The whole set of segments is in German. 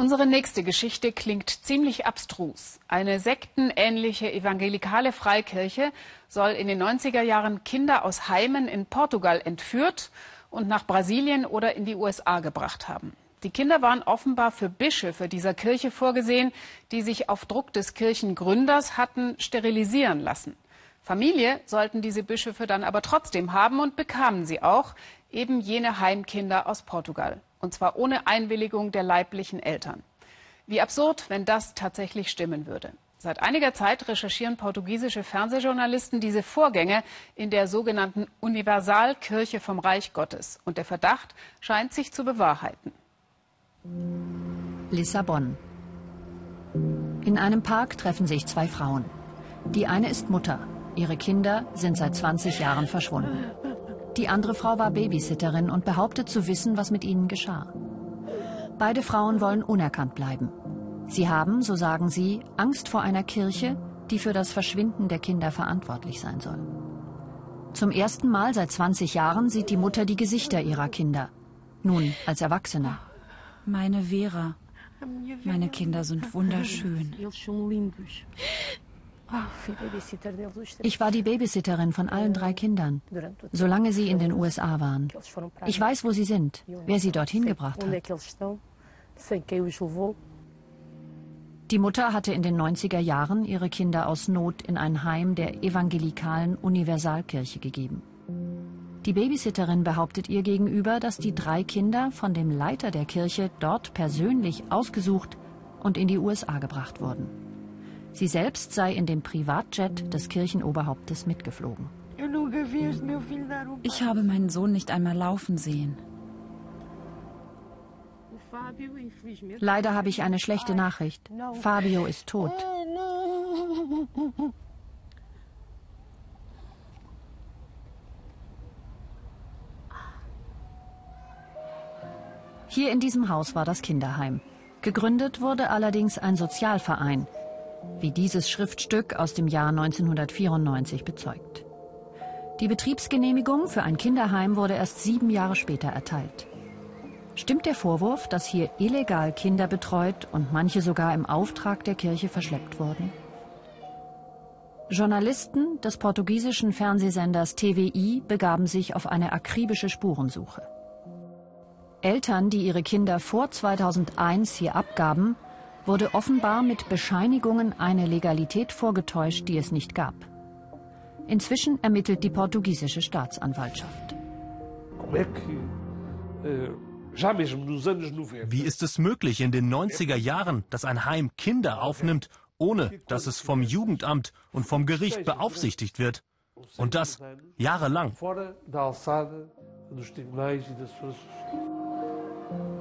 Unsere nächste Geschichte klingt ziemlich abstrus. Eine sektenähnliche evangelikale Freikirche soll in den 90er Jahren Kinder aus Heimen in Portugal entführt und nach Brasilien oder in die USA gebracht haben. Die Kinder waren offenbar für Bischöfe dieser Kirche vorgesehen, die sich auf Druck des Kirchengründers hatten sterilisieren lassen. Familie sollten diese Bischöfe dann aber trotzdem haben und bekamen sie auch, eben jene Heimkinder aus Portugal und zwar ohne Einwilligung der leiblichen Eltern. Wie absurd, wenn das tatsächlich stimmen würde. Seit einiger Zeit recherchieren portugiesische Fernsehjournalisten diese Vorgänge in der sogenannten Universalkirche vom Reich Gottes. Und der Verdacht scheint sich zu bewahrheiten. Lissabon. In einem Park treffen sich zwei Frauen. Die eine ist Mutter. Ihre Kinder sind seit 20 Jahren verschwunden. Die andere Frau war Babysitterin und behauptet zu wissen, was mit ihnen geschah. Beide Frauen wollen unerkannt bleiben. Sie haben, so sagen sie, Angst vor einer Kirche, die für das Verschwinden der Kinder verantwortlich sein soll. Zum ersten Mal seit 20 Jahren sieht die Mutter die Gesichter ihrer Kinder. Nun als Erwachsene. Meine Vera. Meine Kinder sind wunderschön. Ich war die Babysitterin von allen drei Kindern, solange sie in den USA waren. Ich weiß, wo sie sind, wer sie dorthin gebracht hat. Die Mutter hatte in den 90er Jahren ihre Kinder aus Not in ein Heim der evangelikalen Universalkirche gegeben. Die Babysitterin behauptet ihr gegenüber, dass die drei Kinder von dem Leiter der Kirche dort persönlich ausgesucht und in die USA gebracht wurden. Sie selbst sei in dem Privatjet des Kirchenoberhauptes mitgeflogen. Ich habe meinen Sohn nicht einmal laufen sehen. Leider habe ich eine schlechte Nachricht. Fabio ist tot. Hier in diesem Haus war das Kinderheim. Gegründet wurde allerdings ein Sozialverein, wie dieses Schriftstück aus dem Jahr 1994 bezeugt. Die Betriebsgenehmigung für ein Kinderheim wurde erst sieben Jahre später erteilt. Stimmt der Vorwurf, dass hier illegal Kinder betreut und manche sogar im Auftrag der Kirche verschleppt wurden? Journalisten des portugiesischen Fernsehsenders TVI begaben sich auf eine akribische Spurensuche. Eltern, die ihre Kinder vor 2001 hier abgaben, wurde offenbar mit Bescheinigungen eine Legalität vorgetäuscht, die es nicht gab. Inzwischen ermittelt die portugiesische Staatsanwaltschaft. Wie ist es möglich in den 90er Jahren, dass ein Heim Kinder aufnimmt, ohne dass es vom Jugendamt und vom Gericht beaufsichtigt wird? Und das jahrelang.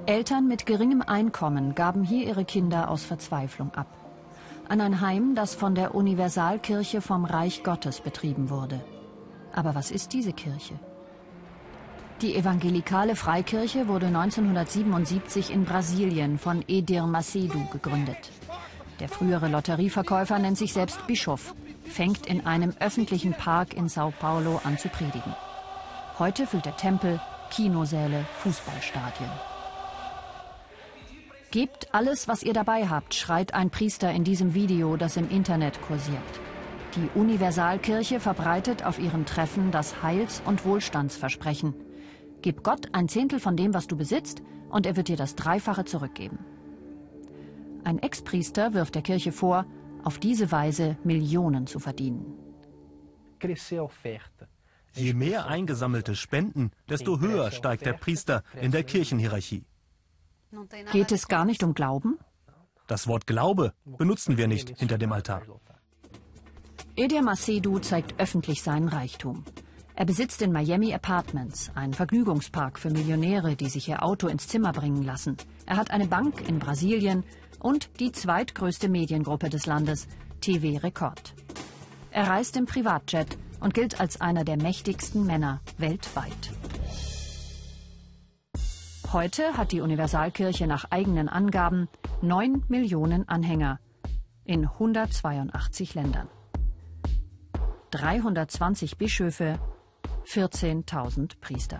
Eltern mit geringem Einkommen gaben hier ihre Kinder aus Verzweiflung ab. An ein Heim, das von der Universalkirche vom Reich Gottes betrieben wurde. Aber was ist diese Kirche? Die evangelikale Freikirche wurde 1977 in Brasilien von Edir Macedo gegründet. Der frühere Lotterieverkäufer nennt sich selbst Bischof, fängt in einem öffentlichen Park in Sao Paulo an zu predigen. Heute füllt er Tempel, Kinosäle, Fußballstadien. Gebt alles, was ihr dabei habt, schreit ein Priester in diesem Video, das im Internet kursiert. Die Universalkirche verbreitet auf ihren Treffen das Heils- und Wohlstandsversprechen. Gib Gott ein Zehntel von dem, was du besitzt, und er wird dir das Dreifache zurückgeben. Ein Ex-Priester wirft der Kirche vor, auf diese Weise Millionen zu verdienen. Je mehr eingesammelte Spenden, desto höher steigt der Priester in der Kirchenhierarchie. Geht es gar nicht um Glauben? Das Wort Glaube benutzen wir nicht hinter dem Altar. Edir Macedo zeigt öffentlich seinen Reichtum. Er besitzt in Miami Apartments, einen Vergnügungspark für Millionäre, die sich ihr Auto ins Zimmer bringen lassen. Er hat eine Bank in Brasilien und die zweitgrößte Mediengruppe des Landes, TV Rekord. Er reist im Privatjet und gilt als einer der mächtigsten Männer weltweit. Heute hat die Universalkirche nach eigenen Angaben 9 Millionen Anhänger in 182 Ländern. 320 Bischöfe, 14.000 Priester.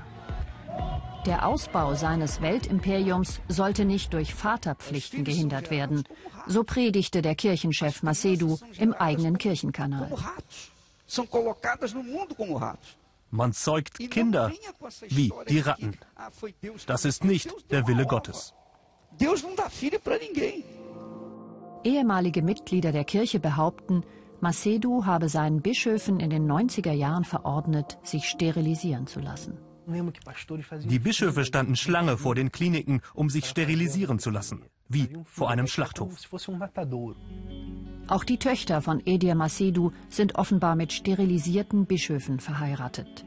Der Ausbau seines Weltimperiums sollte nicht durch Vaterpflichten gehindert werden. So predigte der Kirchenchef Macedu im eigenen Kirchenkanal. Man zeugt Kinder wie die Ratten. Das ist nicht der Wille Gottes. Ehemalige Mitglieder der Kirche behaupten, Macedu habe seinen Bischöfen in den 90er Jahren verordnet, sich sterilisieren zu lassen. Die Bischöfe standen Schlange vor den Kliniken, um sich sterilisieren zu lassen, wie vor einem Schlachthof. Auch die Töchter von Edir Macedu sind offenbar mit sterilisierten Bischöfen verheiratet.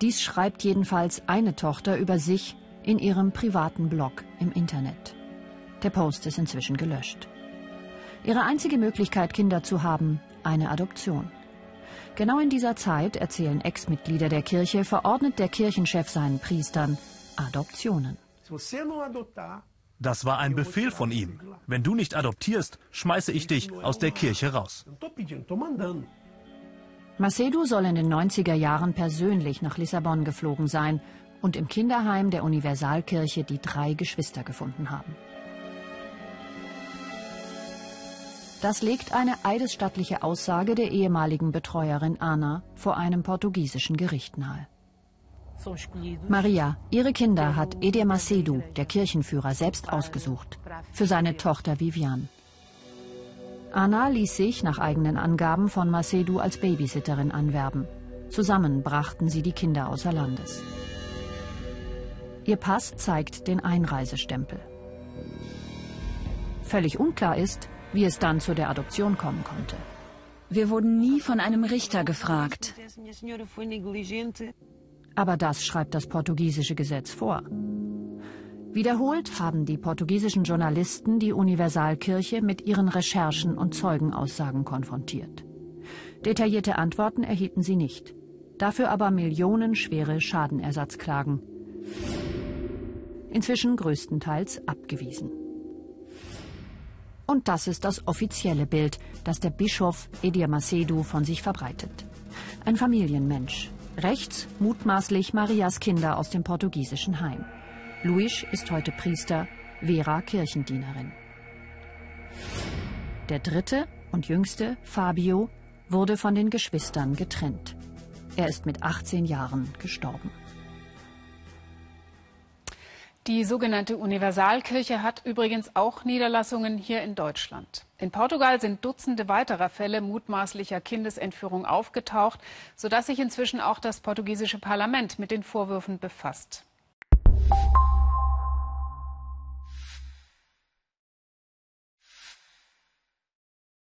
Dies schreibt jedenfalls eine Tochter über sich in ihrem privaten Blog im Internet. Der Post ist inzwischen gelöscht. Ihre einzige Möglichkeit, Kinder zu haben, eine Adoption. Genau in dieser Zeit, erzählen Ex-Mitglieder der Kirche, verordnet der Kirchenchef seinen Priestern Adoptionen. Das war ein Befehl von ihm. Wenn du nicht adoptierst, schmeiße ich dich aus der Kirche raus. Macedo soll in den 90er Jahren persönlich nach Lissabon geflogen sein und im Kinderheim der Universalkirche die drei Geschwister gefunden haben. Das legt eine eidesstattliche Aussage der ehemaligen Betreuerin Ana vor einem portugiesischen Gericht nahe. Maria, ihre Kinder hat Edir Macedo, der Kirchenführer, selbst ausgesucht. Für seine Tochter Vivian. Anna ließ sich nach eigenen Angaben von Macedo als Babysitterin anwerben. Zusammen brachten sie die Kinder außer Landes. Ihr Pass zeigt den Einreisestempel. Völlig unklar ist, wie es dann zu der Adoption kommen konnte. Wir wurden nie von einem Richter gefragt. Aber das schreibt das portugiesische Gesetz vor. Wiederholt haben die portugiesischen Journalisten die Universalkirche mit ihren Recherchen und Zeugenaussagen konfrontiert. Detaillierte Antworten erhielten sie nicht. Dafür aber millionenschwere Schadenersatzklagen. Inzwischen größtenteils abgewiesen. Und das ist das offizielle Bild, das der Bischof Edir Macedo von sich verbreitet. Ein Familienmensch. Rechts mutmaßlich Marias Kinder aus dem portugiesischen Heim. Luis ist heute Priester, Vera Kirchendienerin. Der dritte und jüngste, Fabio, wurde von den Geschwistern getrennt. Er ist mit 18 Jahren gestorben. Die sogenannte Universalkirche hat übrigens auch Niederlassungen hier in Deutschland. In Portugal sind Dutzende weiterer Fälle mutmaßlicher Kindesentführung aufgetaucht, sodass sich inzwischen auch das portugiesische Parlament mit den Vorwürfen befasst.